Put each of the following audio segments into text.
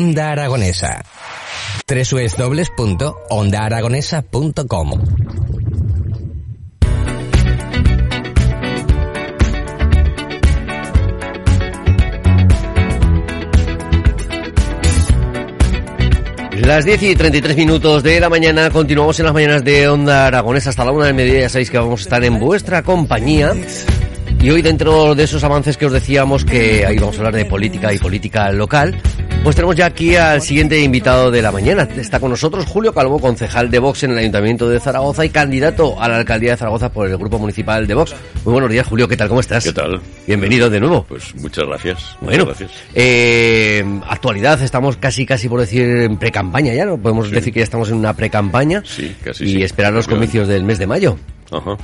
Onda Aragonesa. www.ondaaragonesa.com Las 10 y 33 minutos de la mañana, continuamos en las mañanas de Onda Aragonesa hasta la una del mediodía, sabéis que vamos a estar en vuestra compañía. Y hoy dentro de esos avances que os decíamos que ahí vamos a hablar de política y política local, pues tenemos ya aquí al siguiente invitado de la mañana. Está con nosotros Julio Calvo, concejal de Vox en el Ayuntamiento de Zaragoza y candidato a la alcaldía de Zaragoza por el Grupo Municipal de Vox. Muy buenos días, Julio. ¿Qué tal? ¿Cómo estás? ¿Qué tal? Bienvenido de nuevo. Pues muchas gracias. Bueno, muchas gracias. eh, actualidad, estamos casi, casi por decir en pre-campaña ya, ¿no? Podemos decir que ya estamos en una pre-campaña. Sí, casi Y sí. esperar los comicios del mes de mayo. Ajá.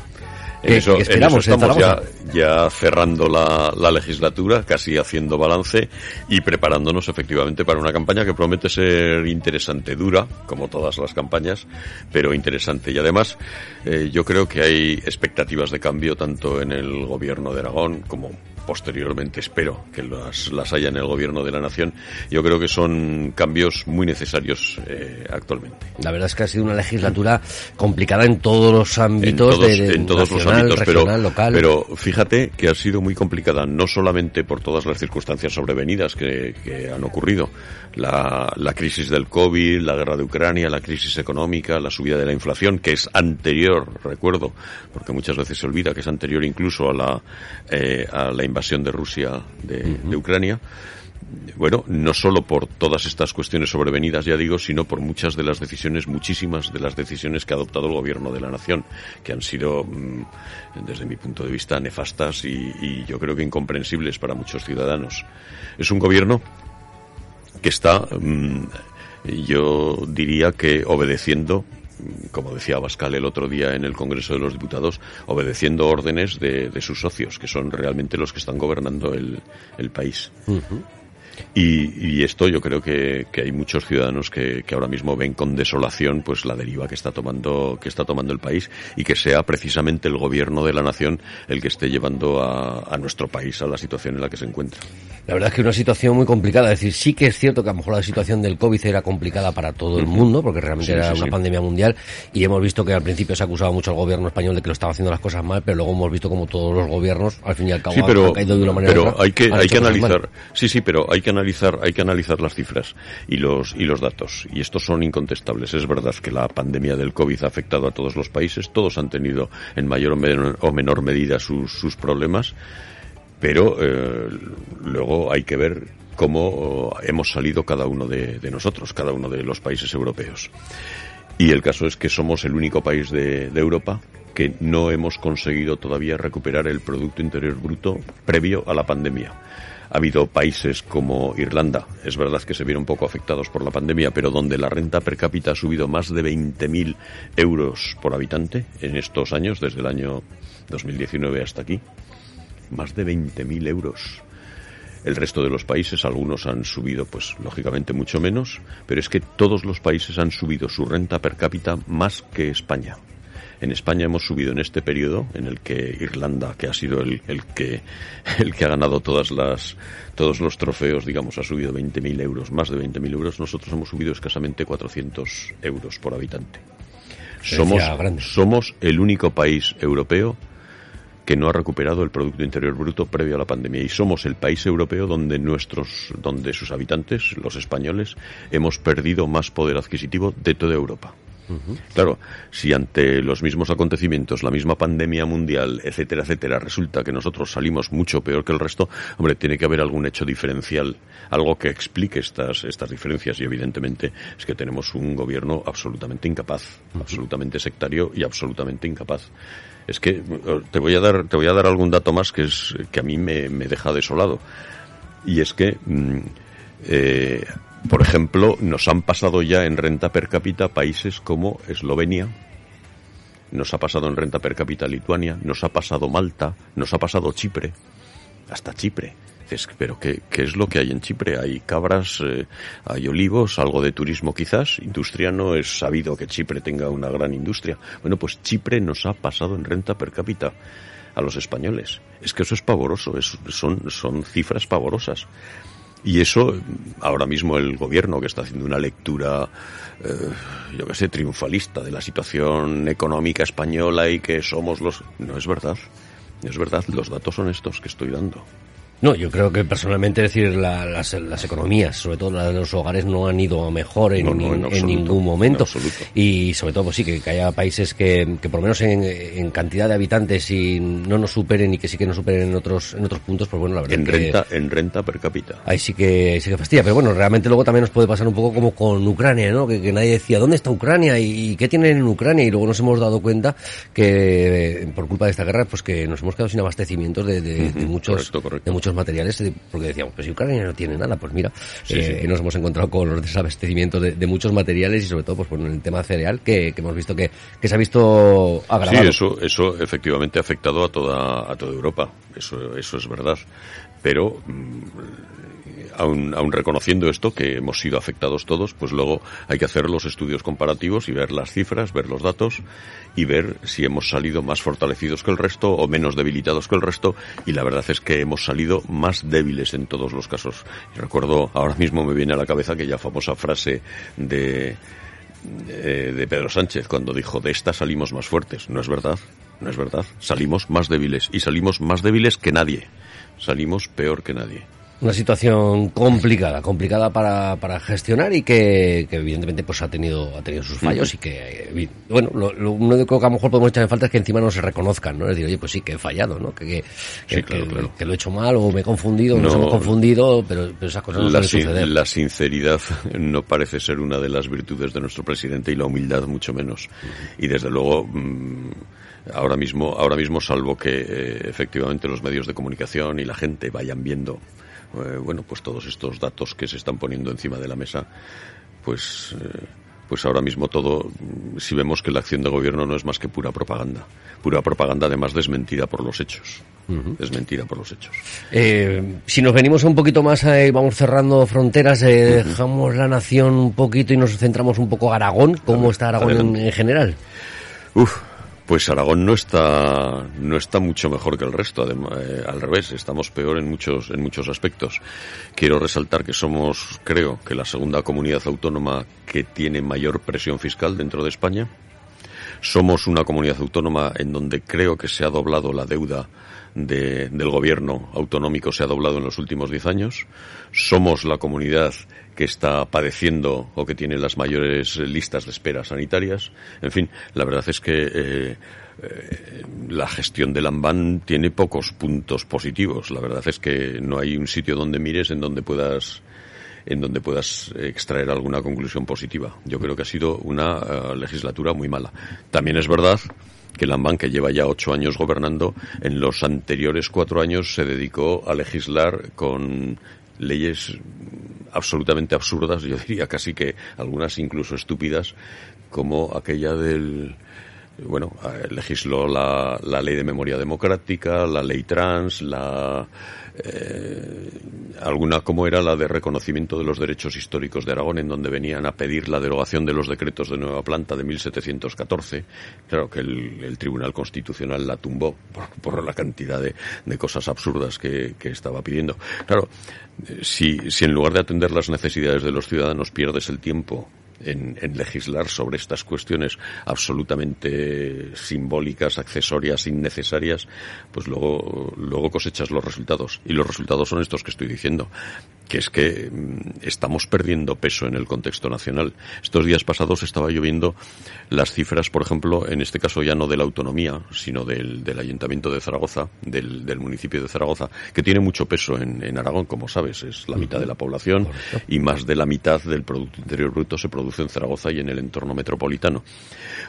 ¿Qué- En eso, en esperamos en estamos ya, ya cerrando la, la legislatura, casi haciendo balance y preparándonos efectivamente para una campaña que promete ser interesante, dura, como todas las campañas, pero interesante. Y además, eh, yo creo que hay expectativas de cambio tanto en el gobierno de Aragón como posteriormente espero que las, las haya en el gobierno de la nación. Yo creo que son cambios muy necesarios eh, actualmente. La verdad es que ha sido una legislatura complicada en todos los en ámbitos todos, de, de en todos los ámbitos, regional, pero, local. pero fíjate que ha sido muy complicada, no solamente por todas las circunstancias sobrevenidas que, que han ocurrido, la, la crisis del COVID, la guerra de Ucrania, la crisis económica, la subida de la inflación, que es anterior, recuerdo, porque muchas veces se olvida que es anterior incluso a la, eh, a la invasión de Rusia de, de Ucrania. Bueno, no solo por todas estas cuestiones sobrevenidas, ya digo, sino por muchas de las decisiones, muchísimas de las decisiones que ha adoptado el gobierno de la nación, que han sido, mm, desde mi punto de vista, nefastas y, y yo creo que incomprensibles para muchos ciudadanos. Es un gobierno que está, mm, yo diría que obedeciendo como decía Bascal el otro día en el Congreso de los Diputados, obedeciendo órdenes de, sus socios, que son realmente los que están gobernando el país. Y, y esto yo creo que, que hay muchos ciudadanos que, que ahora mismo ven con desolación pues la deriva que está tomando que está tomando el país y que sea precisamente el gobierno de la nación el que esté llevando a, a nuestro país a la situación en la que se encuentra. La verdad es que es una situación muy complicada. Es decir, sí que es cierto que a lo mejor la situación del COVID era complicada para todo el mundo, porque realmente Sí, era sí, una sí. pandemia mundial, y hemos visto que al principio se ha acusado mucho al gobierno español de que lo estaba haciendo las cosas mal, pero luego hemos visto como todos los gobiernos, al fin y al cabo, pero, han caído de una manera pero otra, hay que, hay que analizar, sí, sí, pero hay que hay que analizar las cifras y los, y los datos. Y estos son incontestables. Es verdad que la pandemia del COVID ha afectado a todos los países, todos han tenido en mayor o menor, o menor medida sus, problemas, pero eh, luego hay que ver cómo oh, hemos salido cada uno de, nosotros, cada uno de los países europeos. Y el caso es que somos el único país de Europa que no hemos conseguido todavía recuperar el Producto Interior Bruto previo a la pandemia. Ha habido países como Irlanda, es verdad que se vieron poco afectados por la pandemia, pero donde la renta per cápita ha subido más de 20.000 euros por habitante en estos años, desde el año 2019 hasta aquí. Más de 20.000 euros. El resto de los países, algunos han subido, pues lógicamente mucho menos, pero es que todos los países han subido su renta per cápita más que España. En España hemos subido en este periodo en el que Irlanda, que ha sido el, el que el que ha ganado todas las todos los trofeos, digamos, ha subido 20.000 euros, más de 20.000 euros. Nosotros hemos subido escasamente 400 euros por habitante. Somos, somos el único país europeo que no ha recuperado el Producto Interior Bruto previo a la pandemia. Y somos el país europeo donde nuestros, donde sus habitantes, los españoles, hemos perdido más poder adquisitivo de toda Europa. Claro, si ante los mismos acontecimientos, la misma pandemia mundial, etcétera, etcétera, resulta que nosotros salimos mucho peor que el resto, hombre, tiene que haber algún hecho diferencial, algo que explique estas, estas diferencias y evidentemente es que tenemos un gobierno absolutamente incapaz, absolutamente sectario y absolutamente incapaz. Es que eh, te voy a dar, te voy a dar algún dato más que es que a mí me, me deja desolado. Y es que, mm, eh, por ejemplo, nos han pasado ya en renta per cápita países como Eslovenia, nos ha pasado en renta per cápita Lituania, nos ha pasado Malta, nos ha pasado Chipre, hasta Chipre. Dices, pero ¿qué, qué es lo que hay en Chipre? Hay cabras, eh, hay olivos, algo de turismo quizás. Industria no es sabido que Chipre tenga una gran industria. Bueno, pues Chipre nos ha pasado en renta per cápita a los españoles. Es que eso es pavoroso, es- son, son cifras pavorosas. Y eso, ahora mismo el gobierno que está haciendo una lectura, eh, yo qué sé, triunfalista de la situación económica española y que somos los... No es verdad, no es verdad, los datos son estos que estoy dando. No, yo creo que personalmente, es decir, la- las, las economías, sobre todo las de los hogares, no han ido a mejor en, No, no, en en absoluto, ningún momento. en. Y sobre todo, pues sí, que, que haya países que, que por lo menos en, en cantidad de habitantes y no nos superen y que sí que nos superen en otros, en otros puntos, pues bueno, la verdad En que renta, en renta per cápita. ahí sí que, sí que fastidia. Pero bueno, realmente luego también nos puede pasar un poco como con Ucrania, ¿no? Que, que nadie decía, ¿dónde está Ucrania? ¿Y qué tienen en Ucrania? Y luego nos hemos dado cuenta que eh, por culpa de esta guerra, pues que nos hemos quedado sin abastecimientos de, de- de Ujú, muchos, correcto, correcto. de muchos materiales, eh, porque decíamos, pues si Ucrania no tiene nada, pues mira, Sí, eh, sí. nos hemos encontrado con los desabastecimientos de, de muchos materiales y sobre todo pues en el tema cereal que, que hemos visto que, que se ha visto Sí, agravado. eso, eso efectivamente ha afectado a toda, a toda Europa. Eso, eso es verdad. Pero, mm, aun, aun reconociendo esto, que hemos sido afectados todos, pues luego hay que hacer los estudios comparativos y ver las cifras, ver los datos y ver si hemos salido más fortalecidos que el resto o menos debilitados que el resto. Y la verdad es que hemos salido más débiles en todos los casos. Y recuerdo, ahora mismo me viene a la cabeza aquella famosa frase de, de, de Pedro Sánchez cuando dijo de esta salimos más fuertes. No es verdad, no es verdad. Salimos más débiles y salimos más débiles que nadie. Salimos peor que nadie. Una situación complicada, complicada para, para gestionar y que, que evidentemente pues ha tenido, ha tenido sus fallos y que, eh, bueno, lo, lo único que a lo mejor podemos echar en falta es que encima no se reconozcan, ¿no? Es decir, oye, pues sí, que he fallado, ¿no? Que, que, Sí, que- claro, que- claro. que lo he hecho mal o me he confundido, o nos No, hemos confundido, pero, pero esas cosas no La, sin- suceder. la sinceridad no parece ser una de las virtudes de nuestro presidente y la humildad mucho menos. Y desde luego, mm, ahora mismo, ahora mismo, salvo que eh, efectivamente los medios de comunicación y la gente vayan viendo, eh, bueno, pues todos estos datos que se están poniendo encima de la mesa, pues, eh, pues ahora mismo todo, mm, si vemos que la acción de gobierno no es más que pura propaganda, pura propaganda además desmentida por los hechos, desmentida por los hechos. Eh, si nos venimos un poquito más, eh, vamos cerrando fronteras, eh, dejamos la nación un poquito y nos centramos un poco Aragón. ¿Cómo está Aragón en, en general? Uf, pues Aragón no está no está mucho mejor que el resto, adem- eh, al revés, estamos peor en muchos en muchos aspectos. Quiero resaltar que somos, creo, que la segunda comunidad autónoma que tiene mayor presión fiscal dentro de España. Somos una comunidad autónoma en donde creo que se ha doblado la deuda de- del gobierno autonómico, se ha doblado en los últimos diez años. Somos la comunidad que está padeciendo o que tiene las mayores listas de espera sanitarias. En fin, la verdad es que eh, eh, la gestión del AMBAN tiene pocos puntos positivos. La verdad es que no hay un sitio donde mires en donde puedas en donde puedas extraer alguna conclusión positiva. Yo creo que ha sido una eh, legislatura muy mala. También es verdad que el AMBAN, que lleva ya ocho años gobernando, en los anteriores cuatro años se dedicó a legislar con leyes absolutamente absurdas, yo diría casi que algunas incluso estúpidas, como aquella del bueno, eh, legisló la, ley de memoria democrática, la ley trans, la eh, alguna como era la de reconocimiento de los derechos históricos de Aragón, en donde venían a pedir la derogación de los decretos de Nueva Planta de 1714. Claro que el, el Tribunal Constitucional la tumbó por, la cantidad de, cosas absurdas que, que estaba pidiendo. Claro, si, si en lugar de atender las necesidades de los ciudadanos pierdes el tiempo en, en legislar sobre estas cuestiones absolutamente simbólicas, accesorias, innecesarias, pues luego, luego cosechas los resultados. Y los resultados son estos que estoy diciendo. que es que mm, estamos perdiendo peso en el contexto nacional. Estos días pasados estaba lloviendo las cifras, por ejemplo, en este caso ya no de la autonomía, sino del, del Ayuntamiento de Zaragoza, del, del, municipio de Zaragoza, que tiene mucho peso en, en Aragón, como sabes, es la mitad de la población y más de la mitad del Producto Interior Bruto se produce en Zaragoza y en el entorno metropolitano.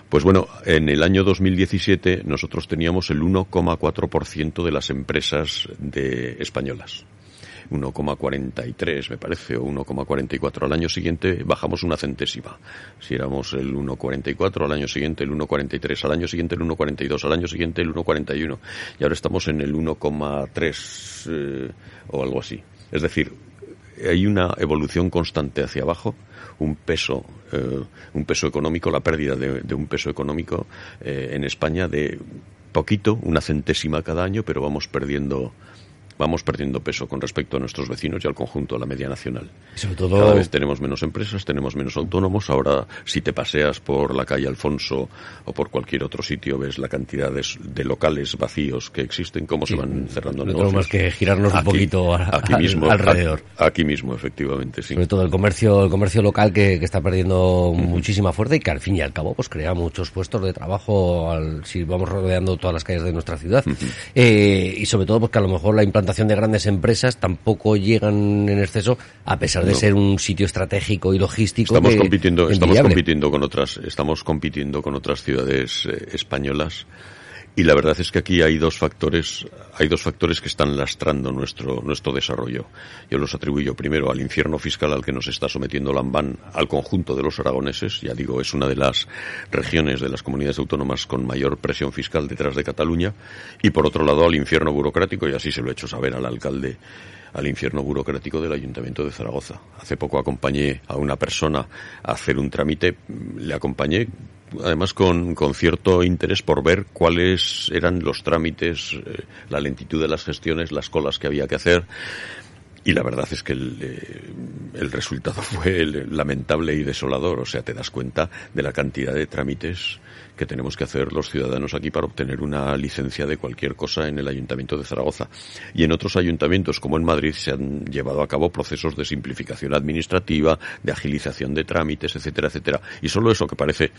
Pues bueno, en el año 2017 nosotros teníamos el 1,4% de las empresas de españolas. 1,43 me parece o 1,44 al año siguiente bajamos una centésima. Si éramos el 1,44 al año siguiente el 1,43 al año siguiente el 1,42 al año siguiente el 1,41 y ahora estamos en el 1,3 eh, o algo así. Es decir hay una evolución constante hacia abajo un peso eh, un peso económico la pérdida de, de un peso económico eh, en España de poquito una centésima cada año pero vamos perdiendo vamos perdiendo peso con respecto a nuestros vecinos y al conjunto de la media nacional. Sobre todo... Cada vez tenemos menos empresas, tenemos menos autónomos. Ahora, si te paseas por la calle Alfonso o por cualquier otro sitio, ves la cantidad de, de locales vacíos que existen, cómo sí, se van cerrando no negocios. tenemos más que girarnos aquí, un poquito a, aquí mismo, alrededor. A, aquí mismo, efectivamente, sí. Sobre todo el comercio, el comercio local que, que está perdiendo muchísima fuerza y que al fin y al cabo pues crea muchos puestos de trabajo al, si vamos rodeando todas las calles de nuestra ciudad. Eh, y sobre todo porque a lo mejor la implantación de grandes empresas tampoco llegan en exceso a pesar de no. ser un sitio estratégico y logístico estamos que, compitiendo estamos compitiendo con otras estamos compitiendo con otras ciudades eh, españolas y la verdad es que aquí hay dos factores, hay dos factores que están lastrando nuestro, nuestro desarrollo. Yo los atribuyo primero al infierno fiscal al que nos está sometiendo Lambán al conjunto de los aragoneses. Ya digo, es una de las regiones de las comunidades autónomas con mayor presión fiscal detrás de Cataluña. Y por otro lado al infierno burocrático, y así se lo he hecho saber al alcalde al infierno burocrático del Ayuntamiento de Zaragoza. Hace poco acompañé a una persona a hacer un trámite, le acompañé además con, con, cierto interés por ver cuáles eran los trámites, eh, la lentitud de las gestiones, las colas que había que hacer. Y la verdad es que el, eh, el resultado fue lamentable y desolador. O sea, te das cuenta de la cantidad de trámites que tenemos que hacer los ciudadanos aquí para obtener una licencia de cualquier cosa en el Ayuntamiento de Zaragoza. Y en otros ayuntamientos, como en Madrid, se han llevado a cabo procesos de simplificación administrativa, de agilización de trámites, etcétera, etcétera. Y solo eso que parece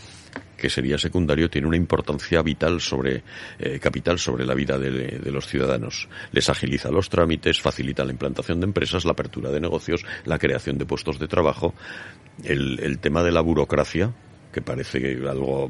que sería secundario tiene una importancia vital sobre, eh, capital sobre la vida de, los ciudadanos. Les agiliza los trámites, facilita la implantación de empresas, la apertura de negocios, la creación de puestos de trabajo. El tema de la burocracia, que parece que algo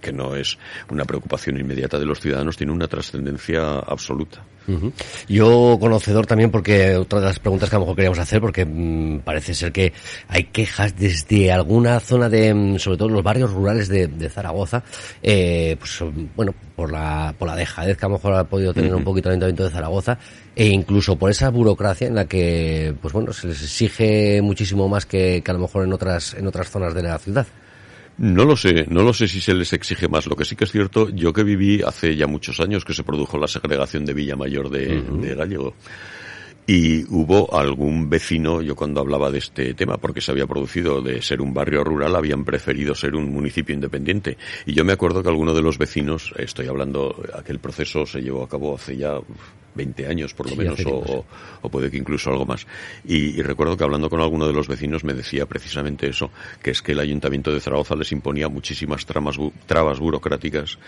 que no es una preocupación inmediata de los ciudadanos, tiene una trascendencia absoluta. Uh -huh. Yo conocedor también, porque otra de las preguntas que a lo mejor queríamos hacer, porque mmm, parece ser que hay quejas desde alguna zona de, sobre todo los barrios rurales de, de Zaragoza, eh, pues bueno, por la, por la dejadez que a lo mejor ha podido tener uh -huh. un poquito el Ayuntamiento de Zaragoza, e incluso por esa burocracia en la que, pues bueno, se les exige muchísimo más que, que a lo mejor en otras, en otras zonas de la ciudad. No lo sé, no lo sé si se les exige más. Lo que sí que es cierto, yo que viví hace ya muchos años que se produjo la segregación de Villamayor de, uh -huh. de Gallego. Y hubo algún vecino, yo cuando hablaba de este tema, porque se había producido de ser un barrio rural, habían preferido ser un municipio independiente. Y yo me acuerdo que alguno de los vecinos, estoy hablando, aquel proceso se llevó a cabo hace ya 20 años por lo sí, menos, o, o, puede que incluso algo más. Y, y, recuerdo que hablando con alguno de los vecinos me decía precisamente eso, que es que el Ayuntamiento de Zaragoza les imponía muchísimas tramas, trabas burocráticas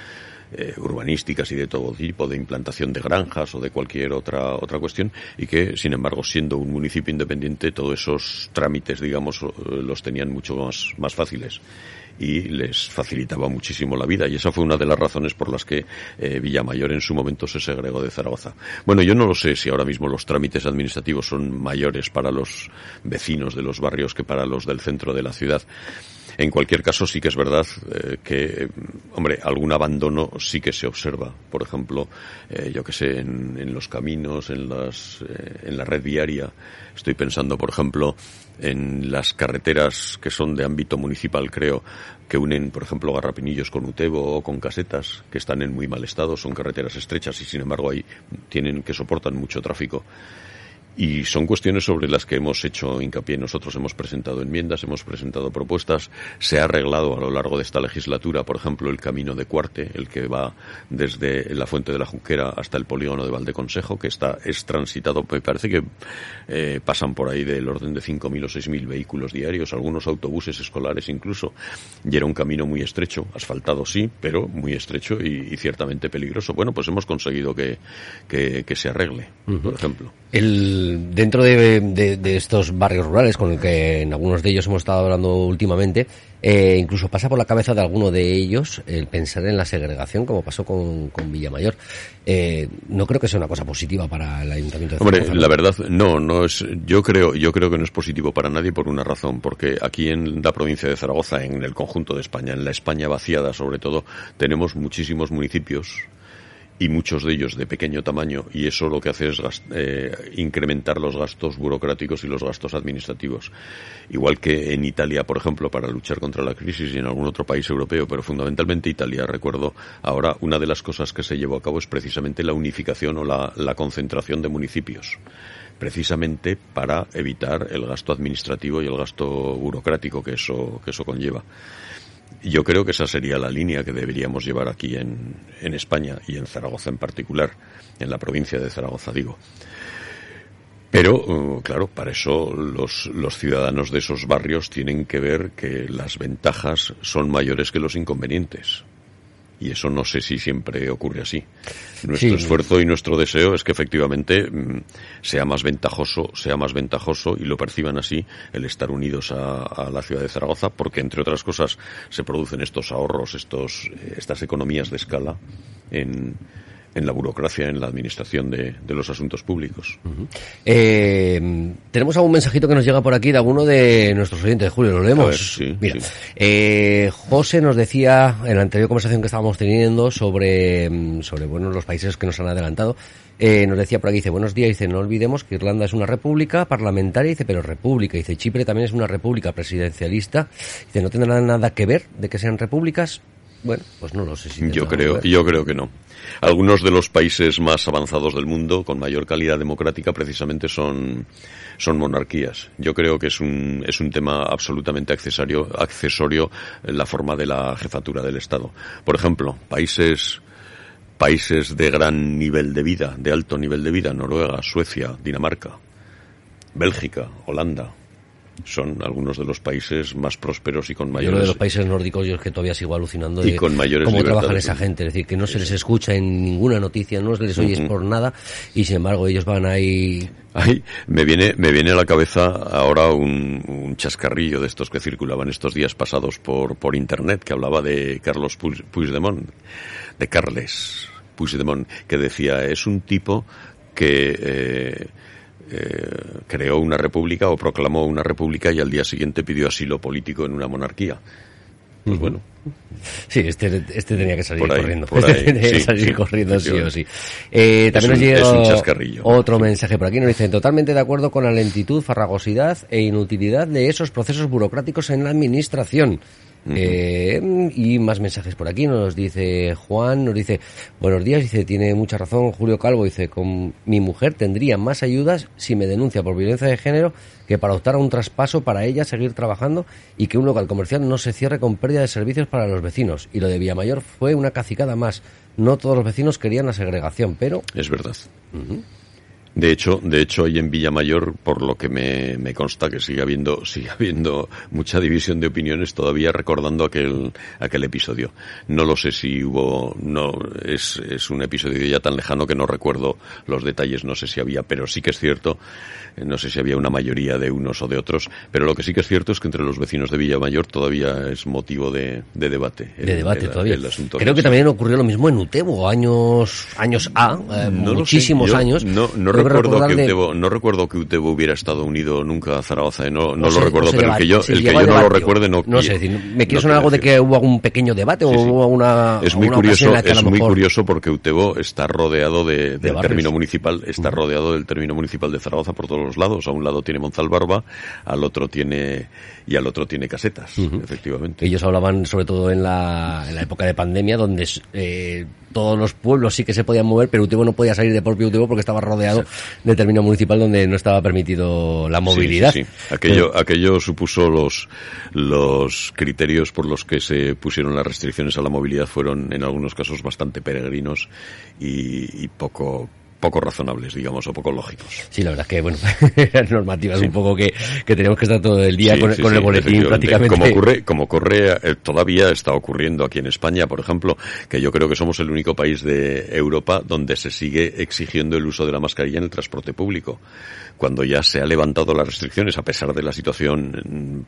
eh, urbanísticas y de todo tipo, de implantación de granjas o de cualquier otra, otra cuestión, y que, sin embargo, siendo un municipio independiente, todos esos trámites, digamos, los tenían mucho más, más fáciles y les facilitaba muchísimo la vida y esa fue una de las razones por las que eh, Villamayor en su momento se segregó de Zaragoza. Bueno, yo no lo sé si ahora mismo los trámites administrativos son mayores para los vecinos de los barrios que para los del centro de la ciudad. En cualquier caso, sí que es verdad eh, que, hombre, algún abandono sí que se observa. Por ejemplo, eh, yo que sé, en, en, los caminos, en, las, eh, en la red viaria. Estoy pensando, por ejemplo, en las carreteras que son de ámbito municipal, creo, que unen, por ejemplo, Garrapinillos con Utebo o con Casetas, que están en muy mal estado, son carreteras estrechas y, sin embargo, ahí tienen que soportan mucho tráfico Y son cuestiones sobre las que hemos hecho hincapié. Nosotros hemos presentado enmiendas, hemos presentado propuestas. Se ha arreglado a lo largo de esta legislatura, por ejemplo, el camino de Cuarte, el que va desde la Fuente de la Junquera hasta el polígono de Valdeconsejo, que está es transitado. Me parece que eh, pasan por ahí del orden de 5.000 o 6.000 vehículos diarios, algunos autobuses escolares incluso. Y era un camino muy estrecho, asfaltado sí, pero muy estrecho y, y ciertamente peligroso. Bueno, pues hemos conseguido que, que, que se arregle, por ejemplo. El, dentro de, de- de estos barrios rurales, con el que en algunos de ellos hemos estado hablando últimamente, eh, incluso pasa por la cabeza de alguno de ellos el pensar en la segregación, como pasó con, con Villamayor. Eh, no creo que sea una cosa positiva para el Ayuntamiento de Hombre, Zaragoza, ¿no? la verdad, no, no es. Yo creo, yo creo que no es positivo para nadie por una razón, porque aquí en la provincia de Zaragoza, en el conjunto de España, en la España vaciada sobre todo, tenemos muchísimos municipios y muchos de ellos de pequeño tamaño y eso lo que hace es eh, incrementar los gastos burocráticos y los gastos administrativos. Igual que en Italia, por ejemplo, para luchar contra la crisis y en algún otro país europeo, pero fundamentalmente Italia, recuerdo ahora, una de las cosas que se llevó a cabo es precisamente la unificación o la, la concentración de municipios precisamente para evitar el gasto administrativo y el gasto burocrático que eso, que eso conlleva. Yo creo que esa sería la línea que deberíamos llevar aquí en, España y en Zaragoza en particular, en la provincia de Zaragoza, digo. Pero, eh, claro, para eso los ciudadanos de esos barrios tienen que ver que las ventajas son mayores que los inconvenientes. Y eso no sé si siempre ocurre así. Nuestro Sí. esfuerzo y nuestro deseo es que efectivamente mm, sea más ventajoso, sea más ventajoso y lo perciban así el estar unidos a, a la ciudad de Zaragoza, porque entre otras cosas se producen estos ahorros, estos, eh, estas economías de escala en, en la burocracia, en la administración de, de los asuntos públicos. Eh, tenemos algún mensajito que nos llega por aquí de alguno de nuestros oyentes, Julio, ¿lo leemos? A ver, sí, Mira, sí. eh, José nos decía en la anterior conversación que estábamos teniendo sobre, mm, sobre bueno, los países que nos han adelantado, eh, nos decía por aquí, dice, buenos días, dice, no olvidemos que Irlanda es una república parlamentaria, dice, pero república, dice, Chipre también es una república presidencialista, dice, no tendrá nada que ver de que sean repúblicas. Bueno, pues no lo sé si Yo creo, ver. yo creo que no. Algunos de los países más avanzados del mundo, con mayor calidad democrática, precisamente son, son monarquías. Yo creo que es un, es un tema absolutamente accesorio, accesorio en la forma de la jefatura del Estado. Por ejemplo, países, países de gran nivel de vida, de alto nivel de vida, Noruega, Suecia, Dinamarca, Bélgica, Holanda, son algunos de los países más prósperos y con Yo lo mayores de los países nórdicos yo es que todavía sigo alucinando Y de con mayores cómo trabajan esa gente, es decir, que no se les escucha en ninguna noticia, no se les oye Ujú. por nada y sin embargo ellos van ahí. Ay, me viene, me viene a la cabeza ahora un, un chascarrillo de estos que circulaban estos días pasados por, por internet, que hablaba de Carlos Puig- Puigdemont, de Carles Puigdemont, que decía, es un tipo que eh, eh, creó una república o proclamó una república y al día siguiente pidió asilo político en una monarquía. Pues bueno, Sí, este, este tenía que salir Por ahí, corriendo. por este ahí, tenía que sí, salir sí, corriendo sí o sí. Eh, también Es nos un- llega un otro mensaje por aquí. Nos dicen totalmente de acuerdo con la lentitud, farragosidad e inutilidad de esos procesos burocráticos en la administración. Eh, y más mensajes por aquí. Nos dice Juan, nos dice, buenos días, dice, tiene mucha razón Julio Calvo, dice, con mi mujer tendría más ayudas si me denuncia por violencia de género que para optar a un traspaso para ella seguir trabajando y que un local comercial no se cierre con pérdida de servicios para los vecinos. Y lo de Villamayor fue una cacicada más. No todos los vecinos querían la segregación, pero es verdad. De hecho, de hecho, ahí en Villamayor, por lo que me, me consta que sigue habiendo, sigue habiendo mucha división de opiniones todavía recordando aquel, aquel episodio. No lo sé si hubo, no, es, es un episodio ya tan lejano que no recuerdo los detalles, no sé si había, pero sí que es cierto, eh, no sé si había una mayoría de unos o de otros, pero lo que sí que es cierto es que entre los vecinos de Villamayor todavía es motivo de, de debate. de el- debate el- todavía. el asunto Creo que también ocurrió lo mismo en Utebo, años, años A, eh, No lo sé. muchísimos Yo años. No, no Creo recuerdo recordar que de- Utebo, no recuerdo que Utebo hubiera estado unido nunca a Zaragoza. eh, No, no o lo se- recuerdo, pero el que yo, el que yo no lo recuerde no. No sé, me no quiere sonar algo de que hubo algún pequeño debate Sí, sí. o hubo una. Es muy una curioso, en la que a lo es muy mejor- curioso porque Utebo está rodeado de, del término municipal, está rodeado del término municipal de Zaragoza por todos los lados. A un lado tiene Monzalbarba, al otro tiene y al otro tiene casetas, efectivamente. Ellos hablaban sobre todo en la, en la época de pandemia, donde eh, todos los pueblos sí que se podían mover, pero Utebo no podía salir de propio Utebo porque estaba rodeado determinado municipal donde no estaba permitido la Sí, movilidad. sí, sí. Aquello, aquello supuso los, los criterios por los que se pusieron las restricciones a la movilidad fueron en algunos casos bastante peregrinos y, y poco poco razonables, digamos, o poco lógicos. Sí, la verdad es que, bueno, eran normativas un poco que, que tenemos que estar todo el día Sí, con, sí, con sí, el boletín prácticamente. Como ocurre, como ocurre, eh, todavía está ocurriendo aquí en España, por ejemplo, que yo creo que somos el único país de Europa donde se sigue exigiendo el uso de la mascarilla en el transporte público. Cuando ya se ha levantado las restricciones, a pesar de la situación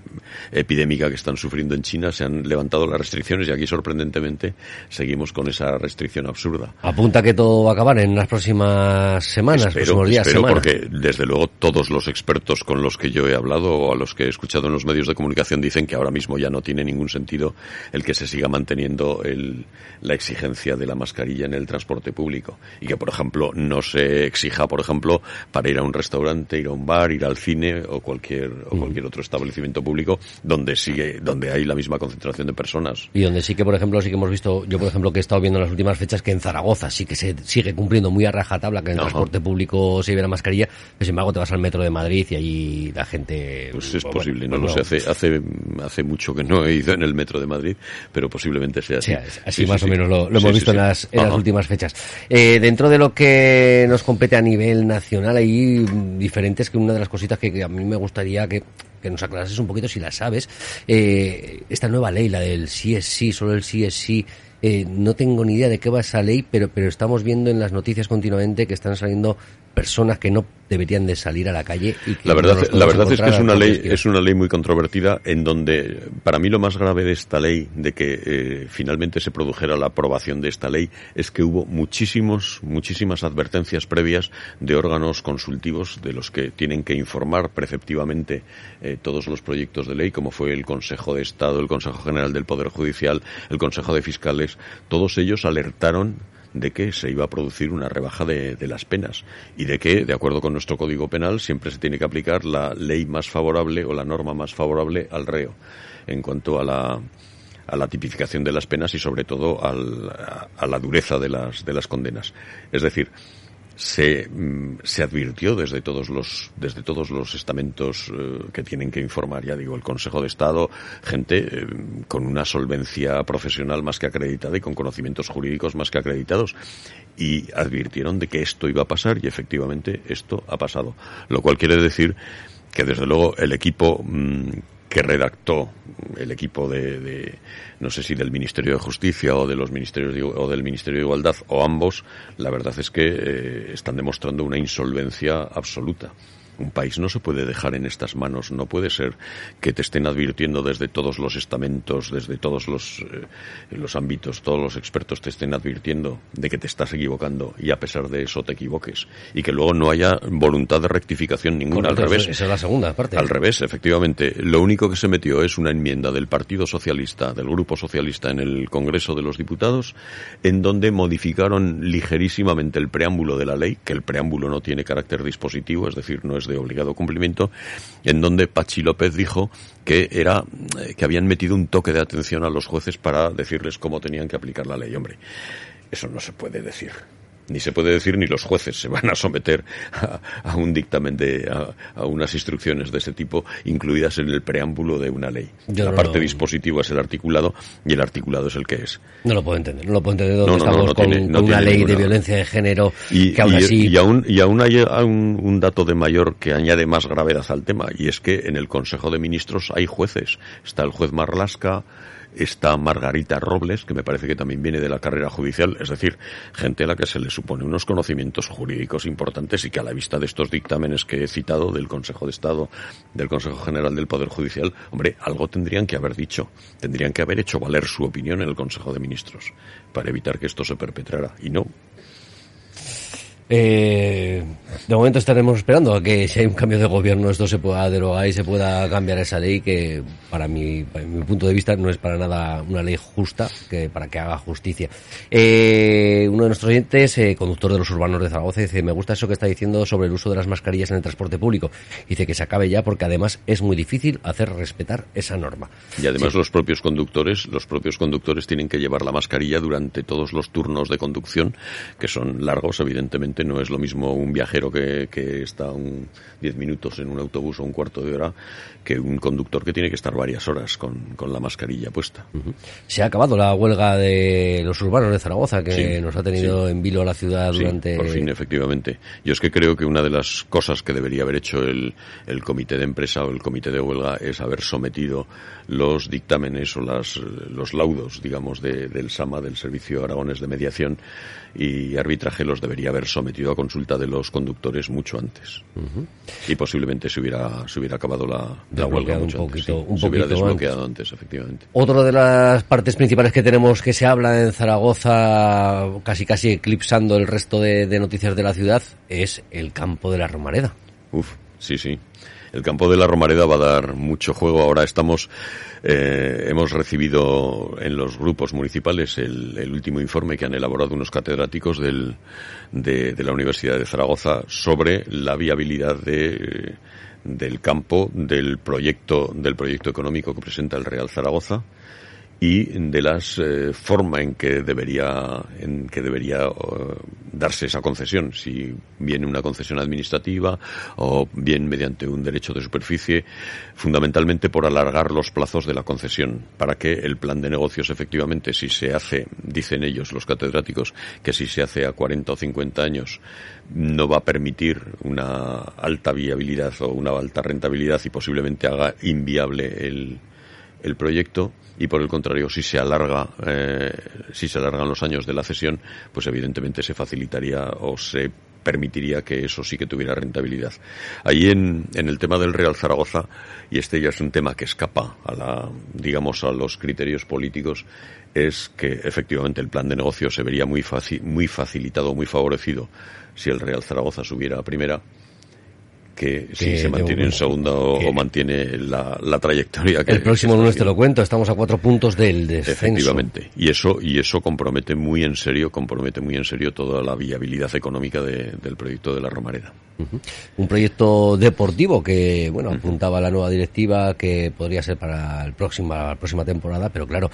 mm, epidémica que están sufriendo en China, se han levantado las restricciones y aquí sorprendentemente seguimos con esa restricción absurda. Apunta que todo va a acabar en las próximas semanas, Espero, próximos días, espero semanas. porque desde luego todos los expertos con los que yo he hablado o a los que he escuchado en los medios de comunicación dicen que ahora mismo ya no tiene ningún sentido el que se siga manteniendo el, la exigencia de la mascarilla en el transporte público y que por ejemplo no se exija por ejemplo para ir a un restaurante, ir a un bar, ir al cine o cualquier o cualquier otro establecimiento público donde sigue donde hay la misma concentración de personas. Y donde sí que, por ejemplo, sí que hemos visto, yo por ejemplo que he estado viendo en las últimas fechas que en Zaragoza sí que se sigue cumpliendo muy a rajatabla que en el Ajá. transporte público se lleve la mascarilla, pero sin embargo te vas al metro de Madrid y allí la gente... Pues es bueno, posible, no pues lo sé, hace, hace, hace mucho que no he ido en el metro de Madrid, pero posiblemente sea así. Sí, así Sí, sí, más o sí. menos lo, hemos visto en, las, en las Ajá. últimas fechas. Eh, dentro de lo que nos compete a nivel nacional, hay mm, diferentes que una de las cositas que, que a mí me gustaría que, que nos aclarases un poquito si la sabes, eh, esta nueva ley, la del sí es sí, solo el sí es sí, eh, no tengo ni idea de qué va esa ley, pero, pero estamos viendo en las noticias continuamente que están saliendo personas que no deberían de salir a la calle y que La verdad, la verdad es que es una ley, es una ley muy controvertida en donde, para mí lo más grave de esta ley, de que eh, finalmente se produjera la aprobación de esta ley, es que hubo muchísimos, muchísimas advertencias previas de órganos consultivos de los que tienen que informar preceptivamente eh, todos los proyectos de ley, como fue el Consejo de Estado, el Consejo General del Poder Judicial, el Consejo de Fiscales, todos ellos alertaron de que se iba a producir una rebaja de, de, las penas y de que, de acuerdo con nuestro Código Penal, siempre se tiene que aplicar la ley más favorable o la norma más favorable al reo en cuanto a la, a la tipificación de las penas y sobre todo al, a, a, la dureza de las, de las condenas. Es decir, se, mm, se advirtió desde todos los desde todos los estamentos eh, que tienen que informar ya digo el Consejo de Estado gente eh, con una solvencia profesional más que acreditada y con conocimientos jurídicos más que acreditados. Y advirtieron de que esto iba a pasar y efectivamente esto ha pasado. Lo cual quiere decir que desde luego el equipo mmm, que redactó el equipo de, de, no sé si del Ministerio de Justicia o de los ministerios de, o del Ministerio de Igualdad o ambos, la verdad es que eh, están demostrando una insolvencia absoluta. Un país no se puede dejar en estas manos, no puede ser que te estén advirtiendo desde todos los estamentos, desde todos los, eh, los ámbitos, todos los expertos te estén advirtiendo de que te estás equivocando y a pesar de eso te equivoques y que luego no haya voluntad de rectificación ninguna, Correcto, al revés. Esa es la segunda parte. Al revés, efectivamente. Lo único que se metió es una enmienda del Partido Socialista, del Grupo Socialista en el Congreso de los Diputados, en donde modificaron ligerísimamente el preámbulo de la ley, que el preámbulo no tiene carácter dispositivo, es decir, no es de obligado cumplimiento, en donde Pachi López dijo que era que habían metido un toque de atención a los jueces para decirles cómo tenían que aplicar la ley. Hombre, eso no se puede decir ni se puede decir ni los jueces se van a someter a, a un dictamen de a, a, unas instrucciones de ese tipo incluidas en el preámbulo de una ley. Yo la no parte lo... dispositiva es el articulado y el articulado es el que es. No lo puedo entender, no lo puedo entender. Donde No, no, no, estamos no con, tiene- con una ley de violencia de género Y, que aún y- así y aún, y aún hay un, un dato de mayor que añade más gravedad al tema, y es que en el Consejo de Ministros hay jueces. Está el juez Marlasca, está Margarita Robles, que me parece que también viene de la carrera judicial, es decir, gente a la que se le supone unos conocimientos jurídicos importantes y que a la vista de estos dictámenes que he citado del Consejo de Estado, del Consejo General del Poder Judicial, hombre, algo tendrían que haber dicho, tendrían que haber hecho valer su opinión en el Consejo de Ministros para evitar que esto se perpetrara. Y no, Eh, de momento estaremos esperando a que si hay un cambio de gobierno esto se pueda derogar y se pueda cambiar esa ley que para mi, para mi punto de vista no es para nada una ley justa que para que haga justicia. Eh, uno de nuestros oyentes, eh, conductor de los urbanos de Zaragoza, dice me gusta eso que está diciendo sobre el uso de las mascarillas en el transporte público. Dice que se acabe ya porque además es muy difícil hacer respetar esa norma. Y además Sí. los propios conductores, los propios conductores tienen que llevar la mascarilla durante todos los turnos de conducción, que son largos, evidentemente, no es lo mismo un viajero que, que está un 10 minutos en un autobús o un cuarto de hora que un conductor que tiene que estar varias horas con, con la mascarilla puesta. Se ha acabado la huelga de los urbanos de Zaragoza, que Sí, nos ha tenido sí. en vilo la ciudad Sí, durante... por fin, efectivamente. Yo es que creo que una de las cosas que debería haber hecho el, el comité de empresa o el comité de huelga es haber sometido los dictámenes o las, los laudos, digamos, de- del SAMA, del Servicio Aragones de Mediación y Arbitraje, los debería haber sometido a consulta de los conductores mucho antes. Y posiblemente se hubiera, se hubiera acabado la, la huelga un mucho antes. poquito- sí. un se hubiera desbloqueado antes, efectivamente. Otra de las partes principales que tenemos que se habla en Zaragoza, casi casi eclipsando el resto de, de noticias de la ciudad, es el campo de la Romareda. Uf, sí, sí. El campo de la Romareda va a dar mucho juego. Ahora estamos, eh, hemos recibido en los grupos municipales el, último informe que han elaborado unos catedráticos de, de la Universidad de Zaragoza sobre la viabilidad de, del campo del proyecto, del proyecto económico que presenta el Real Zaragoza y de las eh, forma en que debería en que debería eh, darse esa concesión. Si bien una concesión administrativa o bien mediante un derecho de superficie fundamentalmente por alargar los plazos de la concesión para que el plan de negocios efectivamente si se hace dicen ellos los catedráticos que si se hace a 40 o 50 años no va a permitir una alta viabilidad o una alta rentabilidad y posiblemente haga inviable el el proyecto y por el contrario si se alarga eh, si se alargan los años de la cesión pues evidentemente se facilitaría o se permitiría que eso sí que tuviera rentabilidad. Ahí en, en el tema del Real Zaragoza, y este ya es un tema que escapa a la, digamos, a los criterios políticos, es que efectivamente el plan de negocio se vería muy, muy facilitado, muy favorecido si el Real Zaragoza subiera a primera que si se mantiene en segunda o, mantiene la, la trayectoria que El próximo lunes te lo cuento, estamos a cuatro puntos del descenso. Efectivamente. Y eso, y eso compromete muy en serio, compromete muy en serio toda la viabilidad económica de- del proyecto de la Romareda. Un proyecto deportivo que, bueno, apuntaba la nueva directiva que podría ser para el próximo, la próxima temporada, pero claro,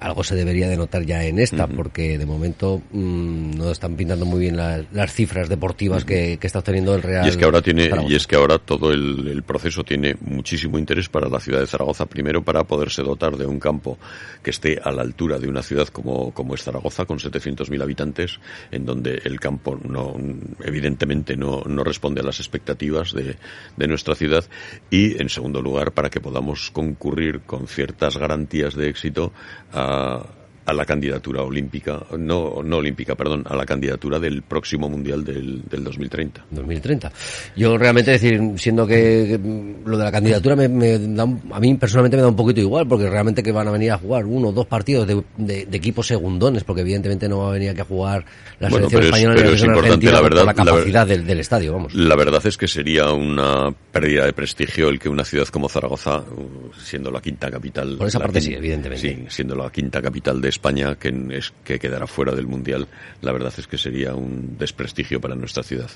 algo se debería de notar ya en esta, porque de momento mm, no están pintando muy bien las, las cifras deportivas que, que está obteniendo el Real. Y es que ahora tiene, Zaragoza. y es que ahora todo el, el proceso tiene muchísimo interés para la ciudad de Zaragoza, primero para poderse dotar de un campo que esté a la altura de una ciudad como, como es Zaragoza, con 700.000 habitantes, en donde el campo no, evidentemente no, no responde a las expectativas de, de nuestra ciudad, y en segundo lugar para que podamos concurrir con ciertas garantías de éxito a, a la candidatura olímpica, no, no olímpica, perdón, a la candidatura del próximo mundial del, del 2030. 2030. Yo realmente decir, siendo que, que, lo de la candidatura me, me da a mí personalmente me da un poquito igual, porque realmente que van a venir a jugar uno o dos partidos de, de- de equipos segundones, porque evidentemente no va a venir aquí a jugar la Bueno, selección pero es- española ni la pero es selección importante, la por verdad, la la ver- capacidad del, del estadio, vamos. La verdad es que sería una pérdida de prestigio el que una ciudad como Zaragoza, uh, siendo la quinta capital, Por esa parte sí, evidentemente. sí, siendo la quinta capital de España, que es que quedará fuera del mundial, la verdad es que sería un desprestigio para nuestra ciudad.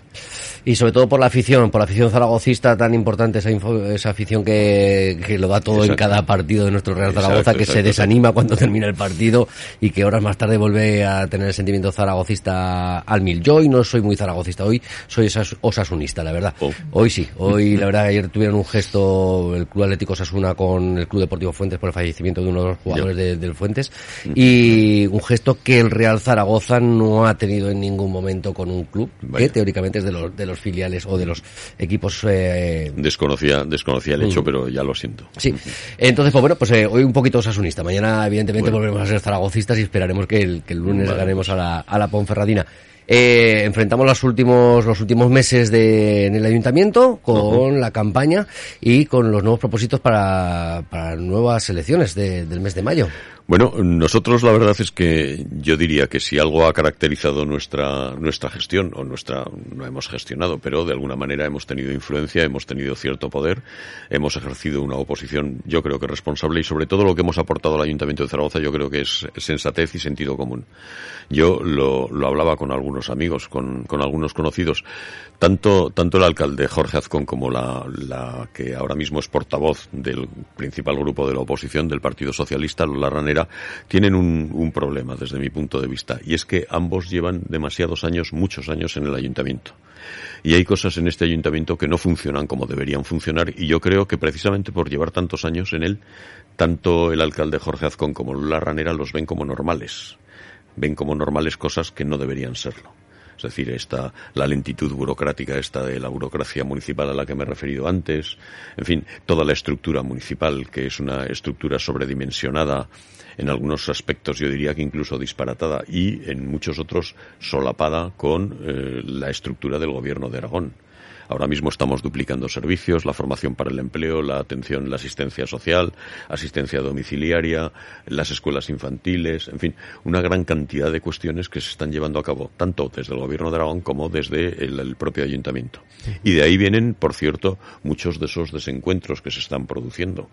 Y sobre todo por la afición, por la afición zaragocista tan importante, esa, info- esa afición que, que lo da todo en cada partido de nuestro Real Exacto, Zaragoza, que se desanima cuando termina el partido y que horas más tarde vuelve a tener el sentimiento zaragocista al mil. Yo hoy no soy muy zaragocista, hoy soy osasunista, la verdad. Oh. Hoy sí, hoy la verdad ayer tuvieron un gesto el Club Atlético Osasuna con el Club Deportivo Fuentes por el fallecimiento de uno de los jugadores de- del Fuentes y un gesto que el Real Zaragoza no ha tenido en ningún momento con un club Vaya. que teóricamente es de los, de los filiales o de los equipos eh, Desconocía, desconocía el hecho, Mm. pero ya lo siento. Sí. Entonces, pues bueno, pues eh, hoy un poquito osasunista. Mañana, evidentemente, Bueno. volveremos a ser zaragocistas y esperaremos que el, que el lunes Vale. ganemos a la, a la Ponferradina. Eh, enfrentamos los últimos, los últimos meses de, en el ayuntamiento con la campaña y con los nuevos propósitos para, para nuevas elecciones de- del mes de mayo. Bueno, nosotros la verdad es que yo diría que si algo ha caracterizado nuestra nuestra gestión o nuestra no hemos gestionado, pero de alguna manera hemos tenido influencia, hemos tenido cierto poder, hemos ejercido una oposición, yo creo que responsable y sobre todo lo que hemos aportado al Ayuntamiento de Zaragoza, yo creo que es sensatez y sentido común. Yo lo, lo hablaba con algunos amigos, con, con algunos conocidos, tanto tanto el alcalde Jorge Azcón como la, la que ahora mismo es portavoz del principal grupo de la oposición del Partido Socialista, Lola Ranera, tienen un, un problema desde mi punto de vista, y es que ambos llevan demasiados años, muchos años en el ayuntamiento. Y hay cosas en este ayuntamiento que no funcionan como deberían funcionar, y yo creo que precisamente por llevar tantos años en él, tanto el alcalde Jorge Azcón como la Ranera los ven como normales. Ven como normales cosas que no deberían serlo. Es decir, esta, la lentitud burocrática esta de la burocracia municipal a la que me he referido antes, en fin, toda la estructura municipal, que es una estructura sobredimensionada, en algunos aspectos yo diría que incluso disparatada, y en muchos otros solapada con eh, la estructura del gobierno de Aragón. Ahora mismo estamos duplicando servicios, la formación para el empleo, la atención, la asistencia social, asistencia domiciliaria, las escuelas infantiles, en fin, una gran cantidad de cuestiones que se están llevando a cabo tanto desde el gobierno de Aragón como desde el, el propio ayuntamiento. Y de ahí vienen, por cierto, muchos de esos desencuentros que se están produciendo.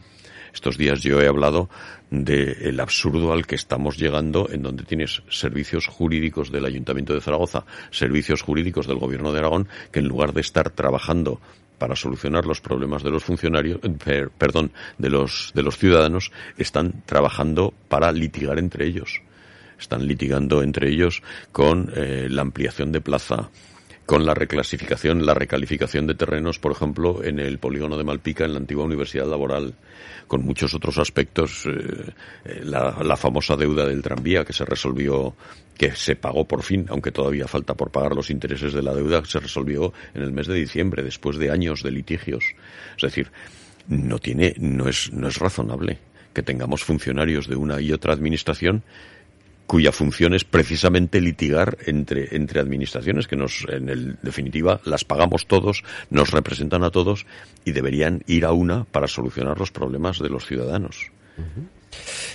Estos días yo he hablado del absurdo al que estamos llegando en donde tienes servicios jurídicos del Ayuntamiento de Zaragoza, servicios jurídicos del Gobierno de Aragón, que en lugar de estar trabajando para solucionar los problemas de los funcionarios, per- perdón, de los, de los ciudadanos, están trabajando para litigar entre ellos. Están litigando entre ellos con eh, la ampliación de plaza, con la reclasificación, la recalificación de terrenos, por ejemplo, en el polígono de Malpica, en la antigua Universidad Laboral, con muchos otros aspectos, eh, eh, la, la famosa deuda del tranvía que se resolvió, que se pagó por fin, aunque todavía falta por pagar los intereses de la deuda, se resolvió en el mes de diciembre, después de años de litigios. Es decir, no tiene, no es, no es razonable que tengamos funcionarios de una y otra administración cuya función es precisamente litigar entre, entre administraciones que nos, en el, definitiva, las pagamos todos, nos representan a todos y deberían ir a una para solucionar los problemas de los ciudadanos.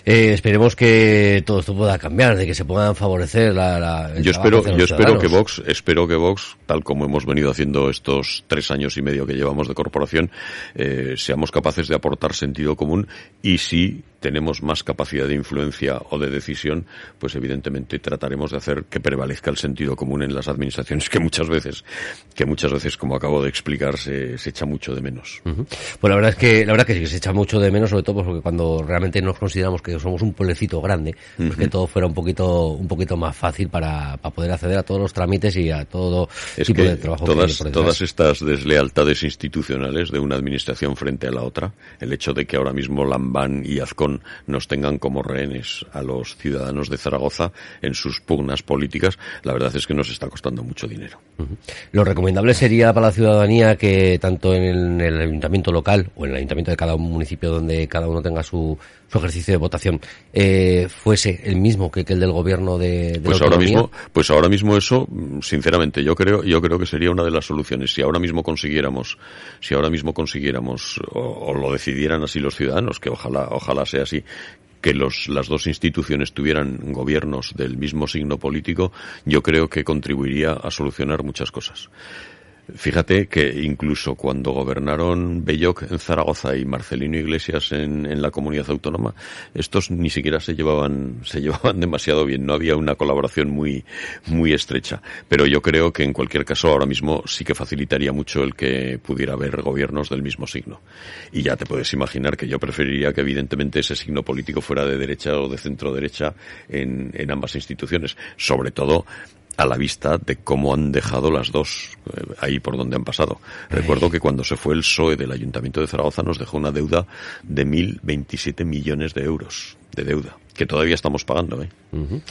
Eh, esperemos que todo esto pueda cambiar, de que se puedan favorecer la, la- Yo espero, yo espero que. Vox, espero que Vox, tal como hemos venido haciendo estos tres años y medio que llevamos de corporación, eh, seamos capaces de aportar sentido común y si tenemos más capacidad de influencia o de decisión, pues evidentemente trataremos de hacer que prevalezca el sentido común en las administraciones que muchas veces, que muchas veces, como acabo de explicar, se, se echa mucho de menos. Ujú. Pues la verdad es que la verdad que sí que se echa mucho de menos, sobre todo pues, porque cuando realmente nos consideramos que somos un pueblecito grande, pues que todo fuera un poquito un poquito más fácil para, para poder acceder a todos los trámites y a todo Es tipo que de trabajo que todas, detrás. todas estas deslealtades institucionales de una administración frente a la otra, el hecho de que ahora mismo Lambán y Azcón nos tengan como rehenes a los ciudadanos de Zaragoza en sus pugnas políticas, la verdad es que nos está costando mucho dinero. Lo recomendable sería para la ciudadanía que tanto en el, en el ayuntamiento local o en el ayuntamiento de cada municipio donde cada uno tenga su, su ejercicio de votación eh, fuese el mismo que, que el del gobierno de, de la Pues ahora mismo, pues ahora mismo eso, mm, sinceramente, yo creo, yo creo que sería una de las soluciones. Si ahora mismo consiguiéramos, si ahora mismo consiguiéramos, o, o lo decidieran así los ciudadanos, que ojalá, ojalá sea así, que los, las dos instituciones tuvieran gobiernos del mismo signo político, yo creo que contribuiría a solucionar muchas cosas. Fíjate que incluso cuando gobernaron Belloc en Zaragoza y Marcelino Iglesias en, en la comunidad autónoma, estos ni siquiera se llevaban, se llevaban demasiado bien. No había una colaboración muy, muy estrecha. Pero yo creo que en cualquier caso ahora mismo sí que facilitaría mucho el que pudiera haber gobiernos del mismo signo. Y ya te puedes imaginar que yo preferiría que evidentemente ese signo político fuera de derecha o de centro derecha en, en ambas instituciones. Sobre todo a la vista de cómo han dejado las dos eh, ahí por donde han pasado. Recuerdo que cuando se fue el PSOE del Ayuntamiento de Zaragoza nos dejó una deuda de 1.027 millones de euros de deuda, que todavía estamos pagando, ¿eh?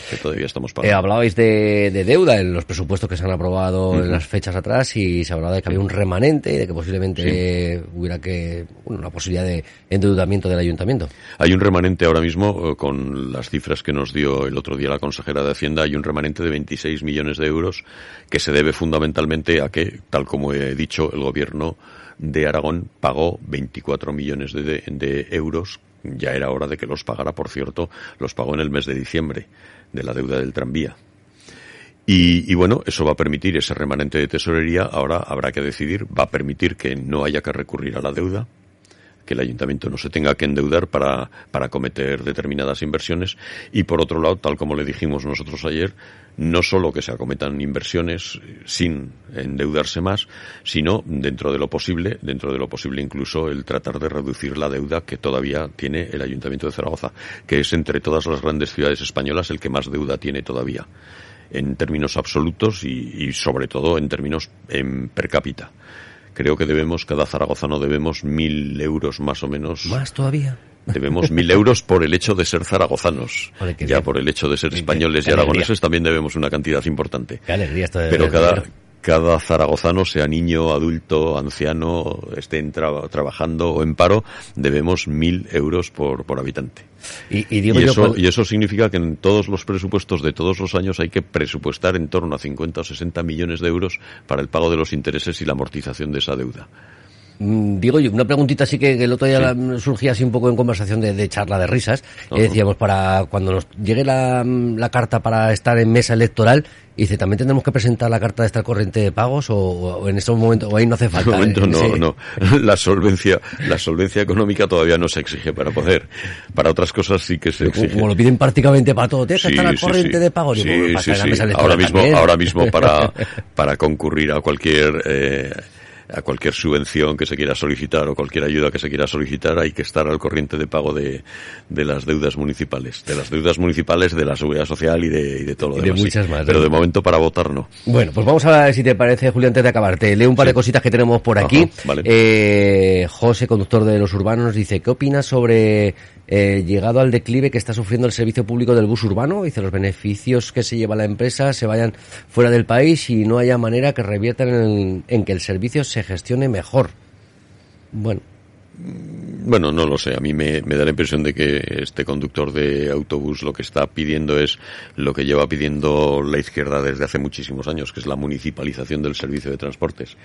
Que todavía estamos Eh, pagando. hablabais de, de deuda en los presupuestos que se han aprobado en las fechas atrás y se hablaba de que había un remanente y de que posiblemente hubiera que bueno, una posibilidad de endeudamiento del ayuntamiento. Hay un remanente ahora mismo, eh, con las cifras que nos dio el otro día la consejera de Hacienda, hay un remanente de 26 millones de euros que se debe fundamentalmente a que, tal como he dicho, el gobierno de Aragón pagó 24 millones de, de- de euros. Ya era hora de que los pagara, por cierto, los pagó en el mes de diciembre de la deuda del tranvía. Y, y bueno, eso va a permitir ese remanente de tesorería. Ahora habrá que decidir, va a permitir que no haya que recurrir a la deuda, que el ayuntamiento no se tenga que endeudar para, para cometer determinadas inversiones y por otro lado, tal como le dijimos nosotros ayer, no solo que se acometan inversiones sin endeudarse más, sino dentro de lo posible, dentro de lo posible incluso el tratar de reducir la deuda que todavía tiene el Ayuntamiento de Zaragoza, que es entre todas las grandes ciudades españolas el que más deuda tiene todavía en términos absolutos y, y sobre todo en términos en per cápita. Creo que debemos, cada zaragozano debemos mil euros más o menos. ¿Más todavía? Debemos mil euros por el hecho de ser zaragozanos. Joder, ya bien. por el hecho de ser Qué- españoles qué y alegría. aragoneses también debemos una cantidad importante. Qué alegría esto de Pero cada. Cada zaragozano, sea niño, adulto, anciano, esté en tra- trabajando o en paro, debemos mil euros por, por habitante. Y, y digo Y yo, eso, cuando- y eso significa que en todos los presupuestos de todos los años hay que presupuestar en torno a 50 o 60 millones de euros para el pago de los intereses y la amortización de esa deuda. Mm, Digo yo, una preguntita así que, que el otro día la- surgía así un poco en conversación de, de charla de risas. Eh, decíamos, para cuando nos llegue la, la carta para estar en mesa electoral, dice, ¿también tendremos que presentar la carta de estar corriente de pagos o, o en estos momentos, o ahí no hace falta? momento eh, no, sí. no. La solvencia, la solvencia económica todavía no se exige para poder. Para otras cosas sí que se exige. como lo piden prácticamente para todo, tienes que estar al corriente de pagos. Sí, sí, en sí. Ahora mismo, también. ahora mismo para, para concurrir a cualquier, eh, a cualquier subvención que se quiera solicitar o cualquier ayuda que se quiera solicitar hay que estar al corriente de pago de, de las deudas municipales. De las deudas municipales, de la seguridad social y de, y de todo lo Y de demás. sí. Pero de momento para votar no. Bueno, pues vamos a ver si te parece, Julio, antes de acabar. Te leo un par de cositas que tenemos por aquí. Ajá, vale. Eh, José, conductor de los urbanos, nos dice, ¿qué opinas sobre eh, llegado al declive que está sufriendo el servicio público del bus urbano? Dice, los beneficios que se lleva la empresa se vayan fuera del país y no haya manera que reviertan en, en que el servicio se gestione mejor. Bueno, Bueno, no lo sé. A mí me, me da la impresión de que este conductor de autobús lo que está pidiendo es lo que lleva pidiendo la izquierda desde hace muchísimos años, que es la municipalización del servicio de transportes.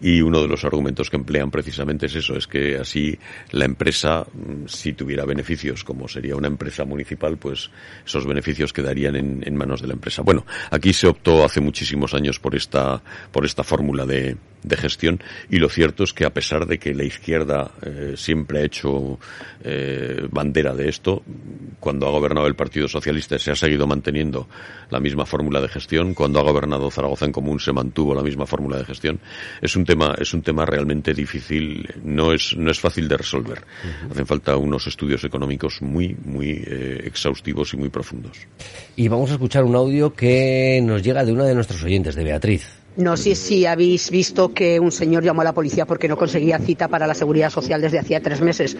Y uno de los argumentos que emplean precisamente es eso, es que así la empresa, mm, si tuviera beneficios, como sería una empresa municipal, pues esos beneficios quedarían en, manos de la empresa. Bueno, aquí se optó hace muchísimos años por esta, por esta fórmula de, de gestión y lo cierto es que a pesar de que la izquierda eh, siempre ha hecho eh, bandera de esto, cuando ha gobernado el Partido Socialista se ha seguido manteniendo la misma fórmula de gestión, cuando ha gobernado Zaragoza en Común se mantuvo la misma fórmula de gestión. Es un tema, es un tema realmente difícil, no es, no es fácil de resolver. Hacen falta unos estudios económicos muy, muy eh, exhaustivos y muy profundos. y vamos a escuchar un audio que nos llega de una de nuestros oyentes, de Beatriz. No sé si habéis visto que un señor llamó a la policía porque no conseguía cita para la seguridad social desde hacía tres meses.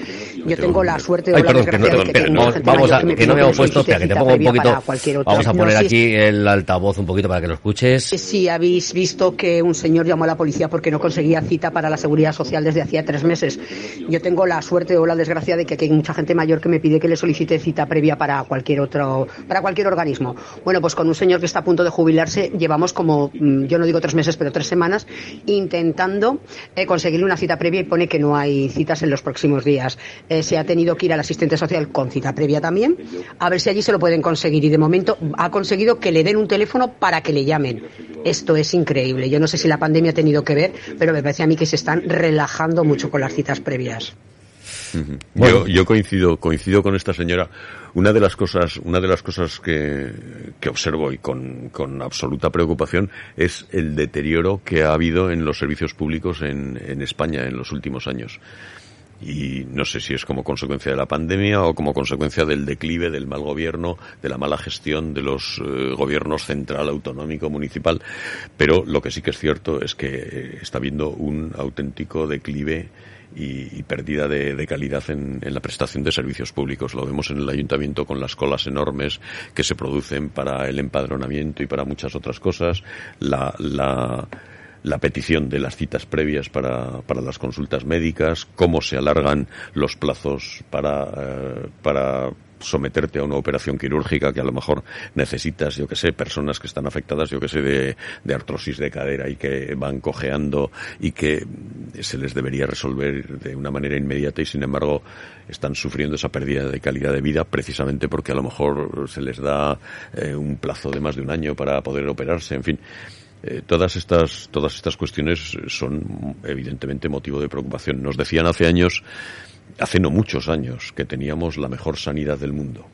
Yo tengo la suerte o Ay, la perdón, que no, desgracia de que tengo vamos, gente vamos mayor a, que me que pide no me hemos puesto, espera, que te pongo un poquito, vamos a No poner sé aquí el altavoz un poquito para que lo escuches. si habéis visto que un señor llamó a la policía porque no conseguía cita para la seguridad social desde hacía tres meses. Yo tengo la suerte o la desgracia de que aquí hay mucha gente mayor que me pide que le solicite cita previa para cualquier otro, para cualquier organismo. Bueno, pues con un señor que está a punto de jubilarse llevamos como, mm, yo no digo tres meses, pero tres semanas intentando eh, conseguirle una cita previa y pone que no hay citas en los próximos días. Eh, se ha tenido que ir al asistente social con cita previa también, a ver si allí se lo pueden conseguir y de momento ha conseguido que le den un teléfono para que le llamen. Esto es increíble. Yo no sé si la pandemia ha tenido que ver, pero me parece a mí que se están relajando mucho con las citas previas. Yo, yo coincido, coincido con esta señora. Una de las cosas, una de las cosas que, que observo y con, con absoluta preocupación es el deterioro que ha habido en los servicios públicos en, en España en los últimos años. Y no sé si es como consecuencia de la pandemia o como consecuencia del declive, del mal gobierno, de la mala gestión de los eh, gobiernos central, autonómico, municipal. Pero lo que sí que es cierto es que eh, está habiendo un auténtico declive y, pérdida de, de calidad en, en la prestación de servicios públicos. Lo vemos en el ayuntamiento con las colas enormes que se producen para el empadronamiento y para muchas otras cosas. La, la, la petición de las citas previas para, para las consultas médicas, cómo se alargan los plazos para, eh, para someterte a una operación quirúrgica que a lo mejor necesitas, yo que sé, personas que están afectadas, yo que sé, de, de artrosis de cadera y que van cojeando y que se les debería resolver de una manera inmediata y sin embargo están sufriendo esa pérdida de calidad de vida precisamente porque a lo mejor se les da eh, un plazo de más de un año para poder operarse, en fin. Eh, todas estas todas estas cuestiones son evidentemente motivo de preocupación. Nos decían hace años hace no muchos años que teníamos la mejor sanidad del mundo.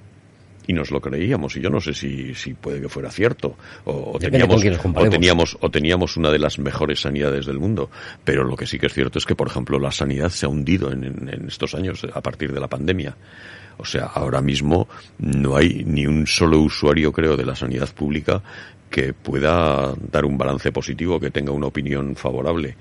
Y nos lo creíamos. Y yo no sé si, si puede que fuera cierto. O, teníamos o teníamos o teníamos una de las mejores sanidades del mundo. Pero lo que sí que es cierto es que por ejemplo la sanidad se ha hundido en, en- en estos años a partir de la pandemia o sea ahora mismo no hay ni un solo usuario creo de la sanidad pública que pueda dar un balance positivo que tenga una opinión favorable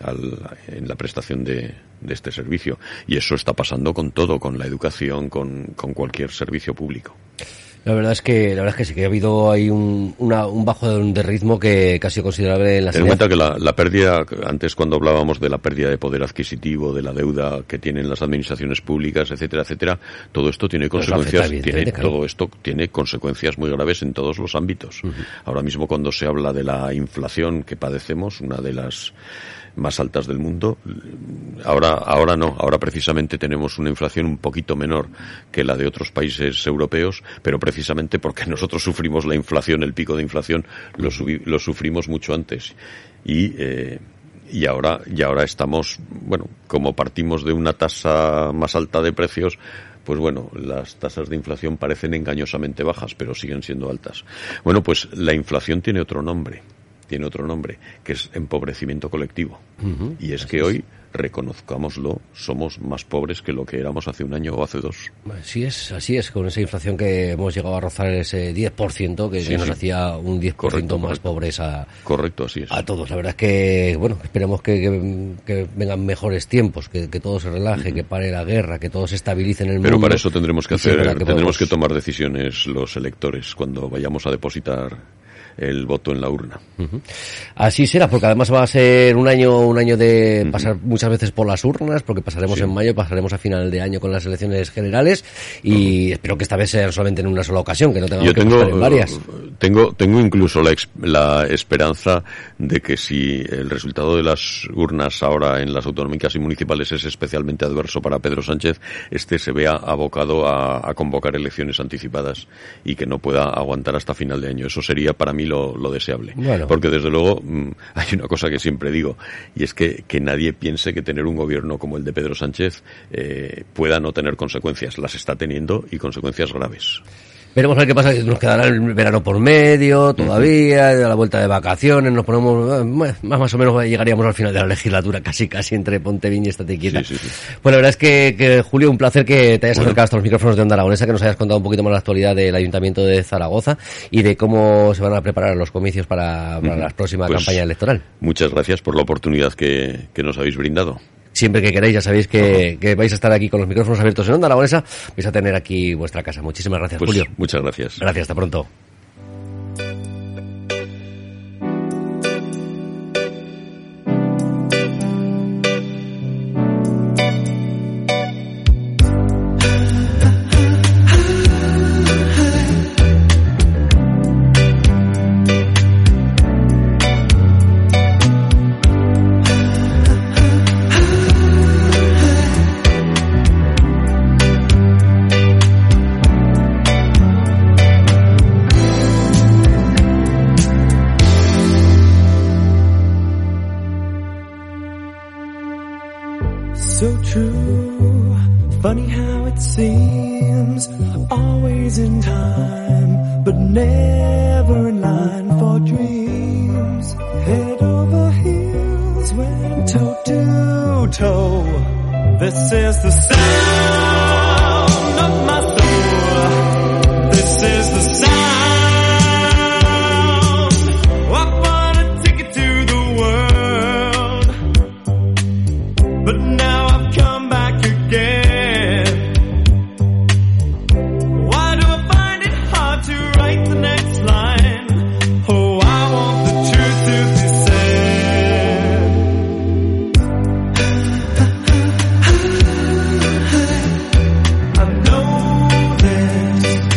al- en la prestación de, de este servicio. Y eso está pasando con todo, con la educación, con, con cualquier servicio público. La verdad es que la verdad es que sí que ha habido ahí un, una- un bajo de, de ritmo que, sido considerable en la Ten en cuenta que la, la pérdida, antes cuando hablábamos de la pérdida de poder adquisitivo, de la deuda que tienen las administraciones públicas, etcétera, etcétera, todo esto tiene Pues consecuencias, tiene, evidentemente, claro. todo esto tiene consecuencias muy graves en todos los ámbitos. Ahora mismo cuando se habla de la inflación que padecemos, una de las más altas del mundo, ahora, ahora no, ahora precisamente tenemos una inflación un poquito menor que la de otros países europeos, pero precisamente porque nosotros sufrimos la inflación, el pico de inflación, lo, lo sufrimos mucho antes. Y, eh, y ahora, y ahora estamos, bueno, como partimos de una tasa más alta de precios, pues bueno, las tasas de inflación parecen engañosamente bajas, pero siguen siendo altas. Bueno, pues la inflación tiene otro nombre, tiene otro nombre, que es empobrecimiento colectivo. Y es que hoy, reconozcámoslo, somos más pobres que lo que éramos hace un año o hace dos. Así es, así es, con esa inflación que hemos llegado a rozar ese 10%, que, Sí, nos sí. hacía un 10% Correcto, más correcto. pobres a, Correcto, así es. a todos. La verdad es que, bueno, esperemos que, que- que vengan mejores tiempos, que, que todo se relaje, que pare la guerra, que todo se estabilice en el Pero mundo. para eso tendremos que es hacer, que tendremos podemos- que tomar decisiones los electores cuando vayamos a depositar el voto en la urna. Así será, porque además va a ser un año, un año de pasar muchas veces por las urnas, porque pasaremos Sí. en mayo, pasaremos a final de año con las elecciones generales y espero que esta vez sea solamente en una sola ocasión, que no tengamos Yo que tengo, en varias. tengo, tengo incluso la esperanza de que si el resultado de las urnas ahora en las autonómicas y municipales es especialmente adverso para Pedro Sánchez, este se vea abocado a, a convocar elecciones anticipadas y que no pueda aguantar hasta final de año. Eso sería para mí lo, lo deseable. Bueno. Porque desde luego mm, hay una cosa que siempre digo y es que, que nadie piense que tener un gobierno como el de Pedro Sánchez eh, pueda no tener consecuencias. Las está teniendo y consecuencias graves. Veremos a ver qué pasa, nos quedará el verano por medio todavía, a la vuelta de vacaciones, nos ponemos, eh, más, más o menos llegaríamos al final de la legislatura, casi casi entre Ponteviña y Estate Quieta. Sí, sí, sí. Pues la verdad es que, que, Julio, un placer que te hayas Bueno. acercado hasta los micrófonos de Onda Aragonesa, que nos hayas contado un poquito más la actualidad del Ayuntamiento de Zaragoza y de cómo se van a preparar los comicios para, para la próxima Pues, campaña electoral. Muchas gracias por la oportunidad que, que nos habéis brindado. Siempre que queráis, ya sabéis que, que vais a estar aquí con los micrófonos abiertos en Onda Aragonesa, vais a tener aquí vuestra casa. Muchísimas gracias, Pues Julio. muchas gracias. Gracias, hasta pronto.